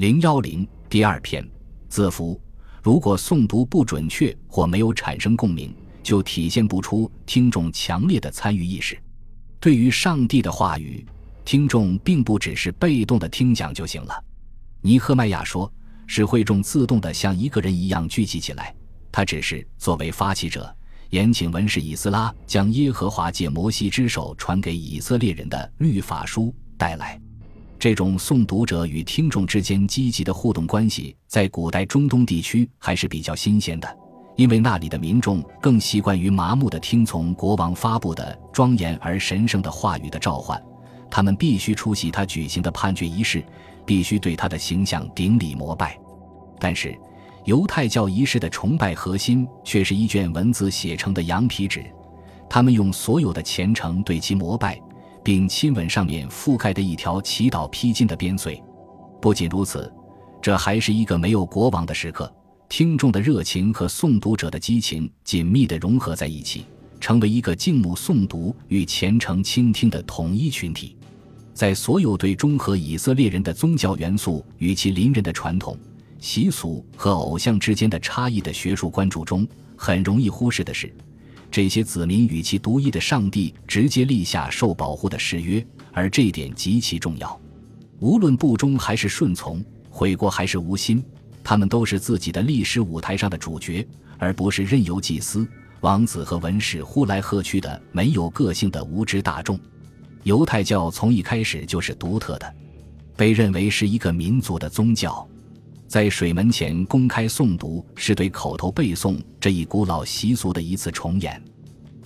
零幺零第二篇字符，如果诵读不准确或没有产生共鸣，就体现不出听众强烈的参与意识。对于上帝的话语，听众并不只是被动的听讲就行了。尼赫迈亚说：“是会众自动的像一个人一样聚集起来，他只是作为发起者，延请文士以斯拉将耶和华借摩西之手传给以色列人的律法书带来。”这种诵读者与听众之间积极的互动关系，在古代中东地区还是比较新鲜的，因为那里的民众更习惯于麻木地听从国王发布的庄严而神圣的话语的召唤，他们必须出席他举行的判决仪式，必须对他的形象顶礼膜拜。但是，犹太教仪式的崇拜核心却是一卷文字写成的羊皮纸，他们用所有的虔诚对其膜拜。并亲吻上面覆盖的一条祈祷披巾的边穗。不仅如此，这还是一个没有国王的时刻。听众的热情和诵读者的激情紧密地融合在一起，成为一个静穆诵读与虔诚倾听的统一群体。在所有对中和以色列人的宗教元素与其邻人的传统习俗和偶像之间的差异的学术关注中，很容易忽视的是。这些子民与其独一的上帝直接立下受保护的誓约，而这一点极其重要。无论不忠还是顺从，悔过还是无心，他们都是自己的历史舞台上的主角，而不是任由祭司、王子和文士呼来喝去的没有个性的无知大众。犹太教从一开始就是独特的，被认为是一个民族的宗教。在水门前公开诵读，是对口头背诵这一古老习俗的一次重演。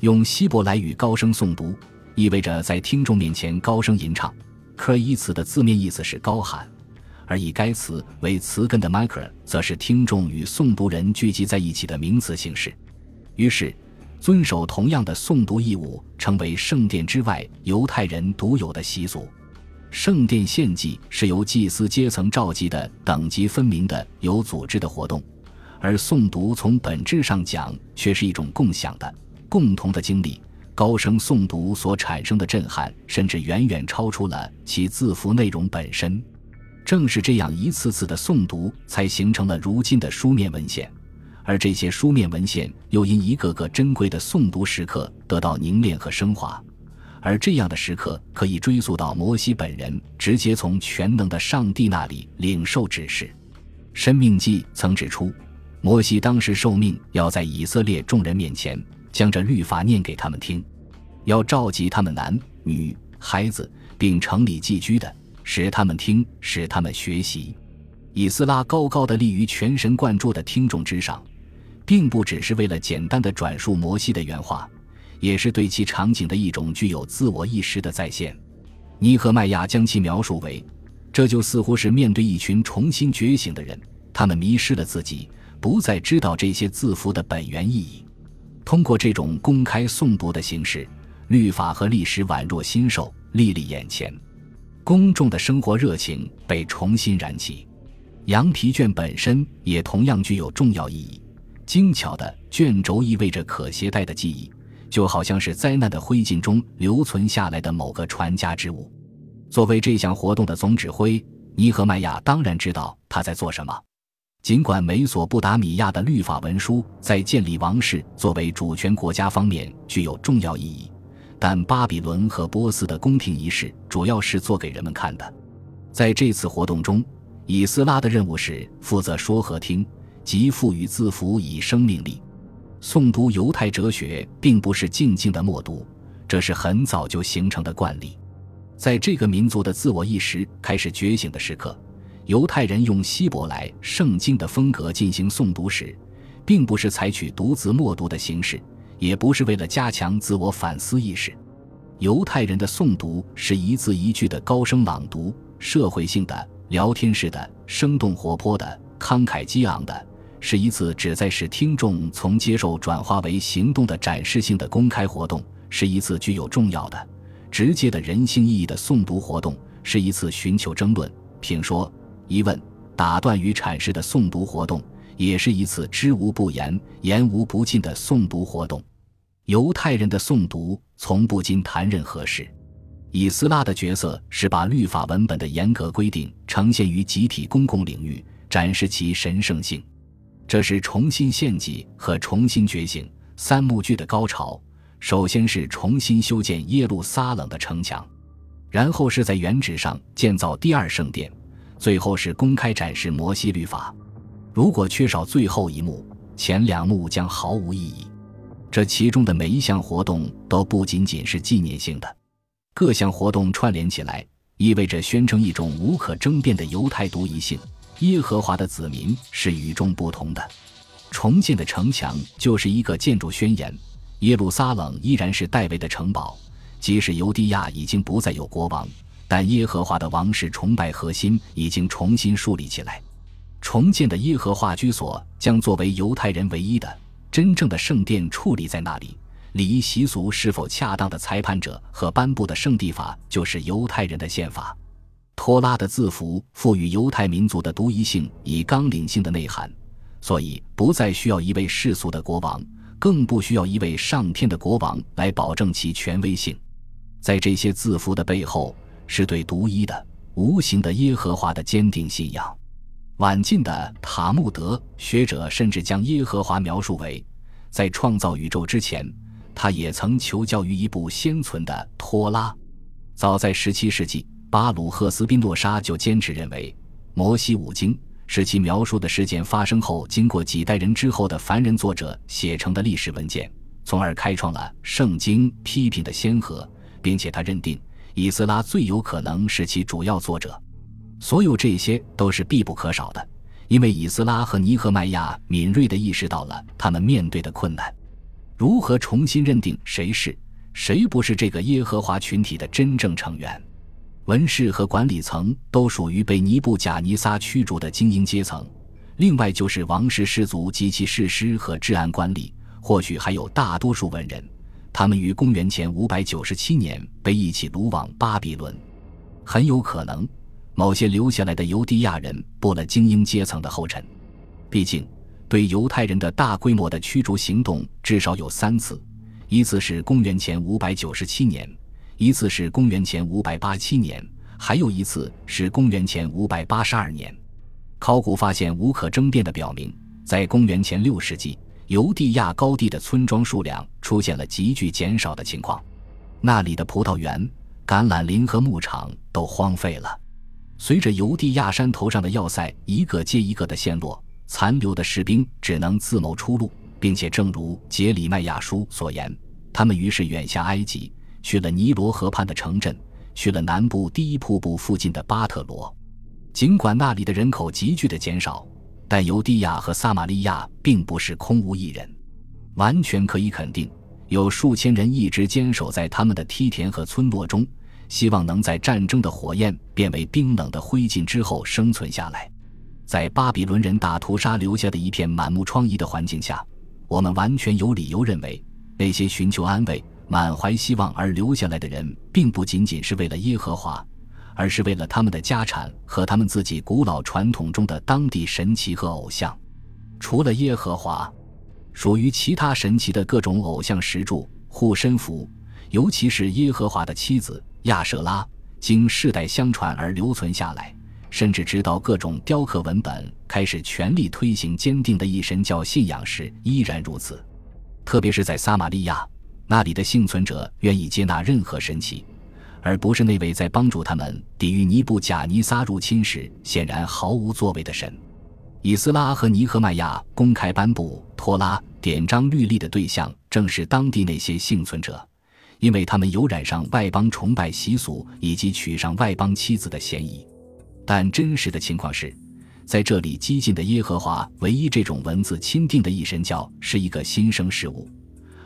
用希伯来语高声诵读，意味着在听众面前高声吟唱。科一词的字面意思是高喊，而以该词为词根的 micro 则是听众与诵读人聚集在一起的名词形式。于是，遵守同样的诵读义务成为圣殿之外犹太人独有的习俗。圣殿献祭是由祭司阶层召集的等级分明的有组织的活动，而诵读从本质上讲却是一种共享的、共同的经历。高声诵读所产生的震撼，甚至远远超出了其字符内容本身。正是这样一次次的诵读，才形成了如今的书面文献，而这些书面文献又因一个个珍贵的诵读时刻得到凝练和升华。而这样的时刻可以追溯到摩西本人直接从全能的上帝那里领受指示。申命记曾指出，摩西当时受命要在以色列众人面前将这律法念给他们听，要召集他们男女孩子，并城里寄居的，使他们听，使他们学习。以斯拉高高的立于全神贯注的听众之上，并不只是为了简单的转述摩西的原话。也是对其场景的一种具有自我意识的再现。尼赫迈亚将其描述为，这就似乎是面对一群重新觉醒的人，他们迷失了自己，不再知道这些字符的本源意义。通过这种公开诵读的形式，律法和历史宛若新手历历眼前，公众的生活热情被重新燃起。羊皮卷本身也同样具有重要意义。精巧的卷轴意味着可携带的记忆。就好像是灾难的灰烬中留存下来的某个传家之物。作为这项活动的总指挥，尼赫迈亚当然知道他在做什么。尽管美索不达米亚的律法文书在建立王室作为主权国家方面具有重要意义，但巴比伦和波斯的宫廷仪式主要是做给人们看的。在这次活动中，以斯拉的任务是负责说和听，即赋予字符以生命力。诵读犹太哲学并不是静静的默读，这是很早就形成的惯例。在这个民族的自我意识开始觉醒的时刻，犹太人用希伯来圣经的风格进行诵读时，并不是采取独自默读的形式，也不是为了加强自我反思意识。犹太人的诵读是一字一句的高声朗读，社会性的、聊天式的、生动活泼的、慷慨激昂的。是一次旨在使听众从接受转化为行动的展示性的公开活动，是一次具有重要的、直接的人性意义的诵读活动，是一次寻求争论、评说、疑问、打断与阐释的诵读活动，也是一次知无不言、言无不尽的诵读活动。犹太人的诵读从不经谈任何事，以斯拉的角色是把律法文本的严格规定呈现于集体公共领域，展示其神圣性。这是重新献祭和重新觉醒三幕剧的高潮。首先是重新修建耶路撒冷的城墙，然后是在原址上建造第二圣殿，最后是公开展示摩西律法。如果缺少最后一幕，前两幕将毫无意义。这其中的每一项活动都不仅仅是纪念性的。各项活动串联起来，意味着宣称一种无可争辩的犹太独一性：耶和华的子民是与众不同的。重建的城墙就是一个建筑宣言。耶路撒冷依然是戴维的城堡，即使犹地亚已经不再有国王，但耶和华的王室崇拜核心已经重新树立起来。重建的耶和华居所将作为犹太人唯一的真正的圣殿矗立在那里。礼仪习俗是否恰当的裁判者和颁布的圣地法就是犹太人的宪法。托拉的字符赋予犹太民族的独一性以纲领性的内涵，所以不再需要一位世俗的国王，更不需要一位上天的国王来保证其权威性。在这些字符的背后，是对独一的、无形的耶和华的坚定信仰。晚近的塔木德学者甚至将耶和华描述为，在创造宇宙之前。他也曾求教于一部先存的托拉。早在17世纪，巴鲁赫斯宾诺莎就坚持认为，摩西五经是其描述的事件发生后，经过几代人之后的凡人作者写成的历史文件，从而开创了圣经批评的先河，并且他认定以斯拉最有可能是其主要作者。所有这些都是必不可少的，因为以斯拉和尼赫迈亚敏锐地意识到了他们面对的困难。如何重新认定谁是谁不是这个耶和华群体的真正成员？文士和管理层都属于被尼布贾尼撒驱逐的精英阶层，另外就是王室氏族及其士师和治安官吏，或许还有大多数文人。他们于公元前五百九十七年被一起掳往巴比伦，很有可能某些留下来的犹地亚人步了精英阶层的后尘。毕竟。对犹太人的大规模的驱逐行动至少有三次，一次是公元前五百九十七年，一次是公元前五百八七年，还有一次是公元前五百八十二年。考古发现无可争辩的表明，在公元前六世纪，犹地亚高地的村庄数量出现了急剧减少的情况，那里的葡萄园、橄榄林和牧场都荒废了。随着犹地亚山头上的要塞一个接一个的陷落。残留的士兵只能自谋出路，并且正如杰里迈亚书所言，他们于是远下埃及，去了尼罗河畔的城镇，去了南部第一瀑布附近的巴特罗。尽管那里的人口急剧的减少，但犹地亚和撒玛利亚并不是空无一人。完全可以肯定，有数千人一直坚守在他们的梯田和村落中，希望能在战争的火焰变为冰冷的灰烬之后生存下来。在巴比伦人大屠杀留下的一片满目疮痍的环境下，我们完全有理由认为，那些寻求安慰、满怀希望而留下来的人，并不仅仅是为了耶和华，而是为了他们的家产和他们自己古老传统中的当地神奇和偶像。除了耶和华，属于其他神奇的各种偶像石柱、护身符，尤其是耶和华的妻子亚舍拉，经世代相传而留存下来。甚至直到各种雕刻文本开始全力推行坚定的一神教信仰时，依然如此。特别是在撒玛利亚，那里的幸存者愿意接纳任何神奇，而不是那位在帮助他们抵御尼布贾尼撒入侵时显然毫无作为的神。以斯拉和尼赫迈亚公开颁布托拉典章律例的对象，正是当地那些幸存者，因为他们有染上外邦崇拜习俗以及娶上外邦妻子的嫌疑。但真实的情况是，在这里激进的耶和华唯一这种文字钦定的一神教是一个新生事物，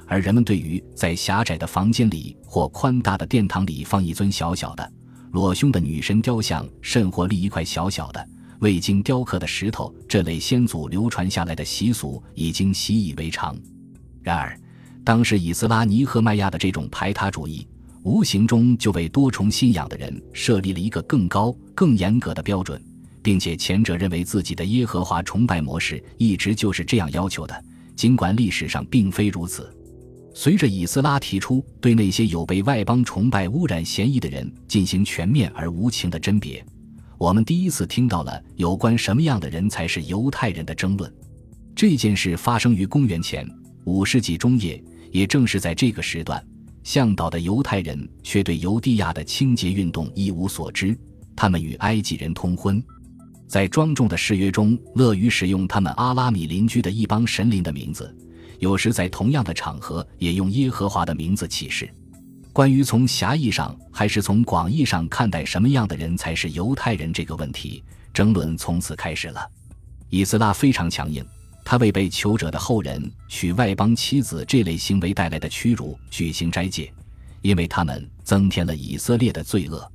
而人们对于在狭窄的房间里或宽大的殿堂里放一尊小小的裸胸的女神雕像，甚或立一块小小的未经雕刻的石头这类先祖流传下来的习俗已经习以为常。然而，当时以斯拉尼和麦亚的这种排他主义。无形中就为多重信仰的人设立了一个更高、更严格的标准，并且前者认为自己的耶和华崇拜模式一直就是这样要求的，尽管历史上并非如此。随着以斯拉提出对那些有被外邦崇拜污染嫌疑的人进行全面而无情的甄别，我们第一次听到了有关什么样的人才是犹太人的争论。这件事发生于公元前五世纪中叶，也正是在这个时段，向导的犹太人却对犹地亚的清洁运动一无所知，他们与埃及人通婚，在庄重的誓约中乐于使用他们阿拉米邻居的一帮神灵的名字。有时在同样的场合也用耶和华的名字起誓。关于从狭义上还是从广义上看待什么样的人才是犹太人这个问题，争论从此开始了。以斯拉非常强硬，他为被囚者的后人娶外邦妻子这类行为带来的屈辱举行斋戒，因为他们增添了以色列的罪恶。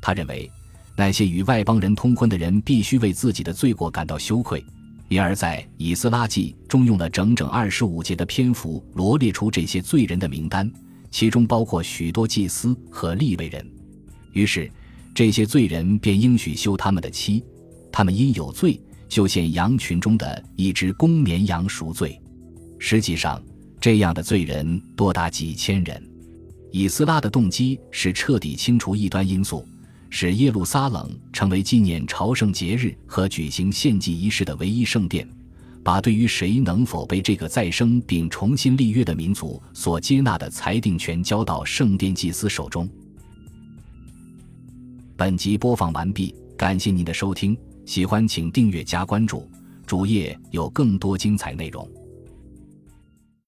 他认为，那些与外邦人通婚的人必须为自己的罪过感到羞愧。因而，在《以斯拉记》中用了整整二十五节的篇幅罗列出这些罪人的名单，其中包括许多祭司和立位人。于是，这些罪人便应许休他们的妻，他们因有罪，就献羊群中的一只公绵羊赎罪。实际上，这样的罪人多达几千人。以斯拉的动机是彻底清除异端因素。使耶路撒冷成为纪念朝圣节日和举行献祭仪式的唯一圣殿，把对于谁能否被这个再生并重新立约的民族所接纳的裁定权交到圣殿祭司手中。本集播放完毕，感谢您的收听，喜欢请订阅加关注，主页有更多精彩内容。